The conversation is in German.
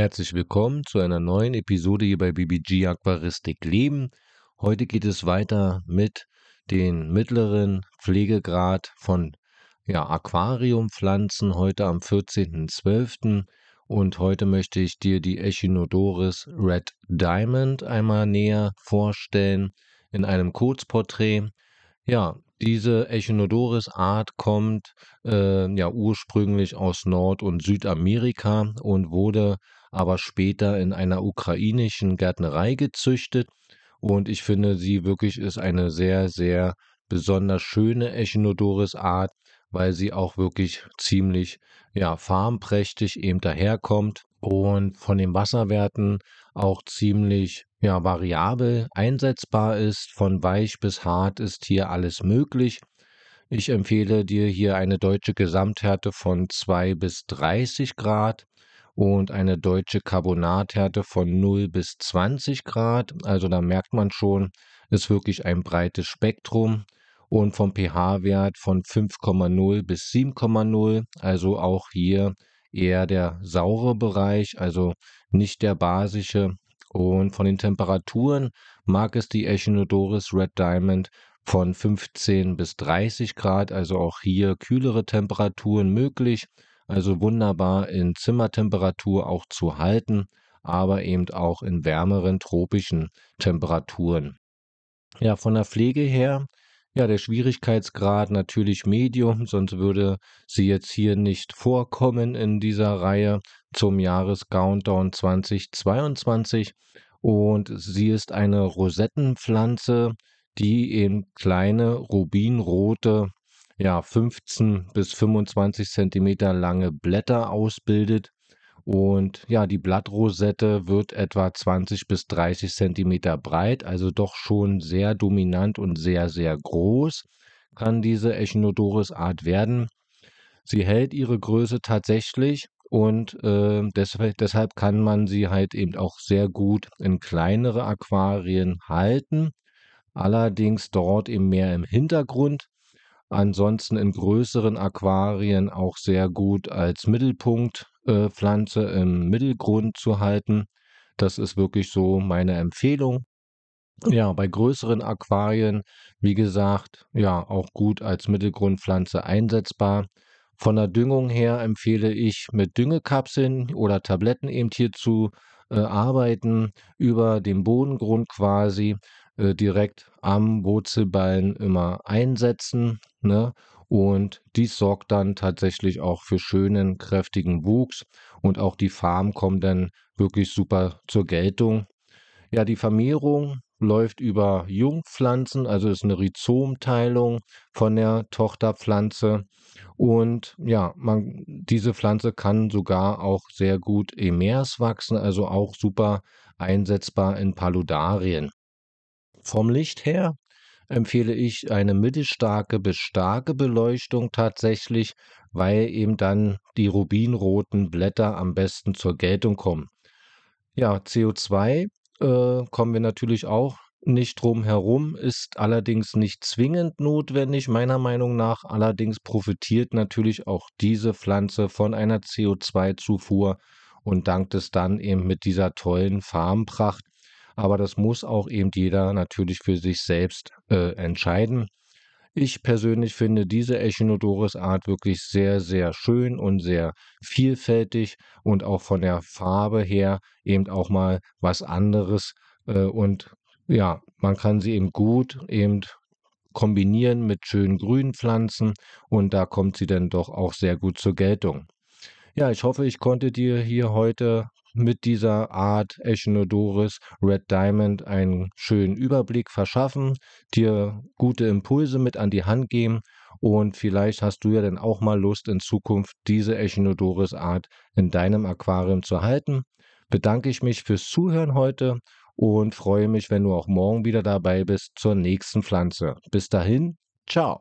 Herzlich willkommen zu einer neuen Episode hier bei BBG Aquaristik Leben. Heute geht es weiter mit den mittleren Pflegegrad von ja, Aquariumpflanzen, heute am 14.12. Und heute möchte ich dir die Echinodoris Red Diamond einmal näher vorstellen in einem Kurzporträt. Ja, diese Echinodoris-Art kommt äh, ja ursprünglich aus Nord- und Südamerika und wurde aber später in einer ukrainischen Gärtnerei gezüchtet. Und ich finde, sie wirklich ist eine sehr, sehr besonders schöne Echinodoris-Art, weil sie auch wirklich ziemlich ja, farbenprächtig eben daherkommt und von den Wasserwerten auch ziemlich ja, variabel einsetzbar ist. Von weich bis hart ist hier alles möglich. Ich empfehle dir hier eine deutsche Gesamthärte von 2 bis 30 Grad und eine deutsche Carbonathärte von 0 bis 20 Grad. Also da merkt man schon, ist wirklich ein breites Spektrum und vom pH-Wert von 5,0 bis 7,0. Also auch hier eher der saure Bereich, also nicht der basische. Und von den Temperaturen mag es die Echinodoris Red Diamond von 15 bis 30 Grad, also auch hier kühlere Temperaturen möglich also wunderbar in Zimmertemperatur auch zu halten, aber eben auch in wärmeren tropischen Temperaturen. Ja, von der Pflege her, ja, der Schwierigkeitsgrad natürlich Medium, sonst würde sie jetzt hier nicht vorkommen in dieser Reihe zum Jahres-Countdown 2022. Und sie ist eine Rosettenpflanze, die eben kleine rubinrote ja, 15 bis 25 Zentimeter lange Blätter ausbildet. Und ja, die Blattrosette wird etwa 20 bis 30 Zentimeter breit, also doch schon sehr dominant und sehr, sehr groß kann diese Echinodoris-Art werden. Sie hält ihre Größe tatsächlich und äh, deshalb, deshalb kann man sie halt eben auch sehr gut in kleinere Aquarien halten. Allerdings dort eben mehr im Hintergrund Ansonsten in größeren Aquarien auch sehr gut als Mittelpunktpflanze äh, im Mittelgrund zu halten. Das ist wirklich so meine Empfehlung. Ja, bei größeren Aquarien, wie gesagt, ja, auch gut als Mittelgrundpflanze einsetzbar. Von der Düngung her empfehle ich mit Düngekapseln oder Tabletten eben hier zu äh, arbeiten, über dem Bodengrund quasi äh, direkt am Wurzelballen immer einsetzen. Ne? Und dies sorgt dann tatsächlich auch für schönen, kräftigen Wuchs und auch die Farm kommt dann wirklich super zur Geltung. Ja, die Vermehrung läuft über Jungpflanzen, also ist eine Rhizomteilung von der Tochterpflanze. Und ja, man, diese Pflanze kann sogar auch sehr gut emers wachsen, also auch super einsetzbar in Paludarien. Vom Licht her empfehle ich eine mittelstarke bis starke Beleuchtung tatsächlich, weil eben dann die rubinroten Blätter am besten zur Geltung kommen. Ja, CO2 äh, kommen wir natürlich auch nicht drum herum, ist allerdings nicht zwingend notwendig, meiner Meinung nach. Allerdings profitiert natürlich auch diese Pflanze von einer CO2-Zufuhr und dankt es dann eben mit dieser tollen Farbenpracht aber das muss auch eben jeder natürlich für sich selbst äh, entscheiden. Ich persönlich finde diese Echinodoris-Art wirklich sehr, sehr schön und sehr vielfältig und auch von der Farbe her eben auch mal was anderes. Äh, und ja, man kann sie eben gut eben kombinieren mit schönen grünen Pflanzen und da kommt sie dann doch auch sehr gut zur Geltung. Ja, ich hoffe, ich konnte dir hier heute mit dieser Art Echinodoris Red Diamond einen schönen Überblick verschaffen, dir gute Impulse mit an die Hand geben und vielleicht hast du ja dann auch mal Lust in Zukunft diese Echinodoris Art in deinem Aquarium zu halten. Bedanke ich mich fürs Zuhören heute und freue mich, wenn du auch morgen wieder dabei bist zur nächsten Pflanze. Bis dahin, ciao.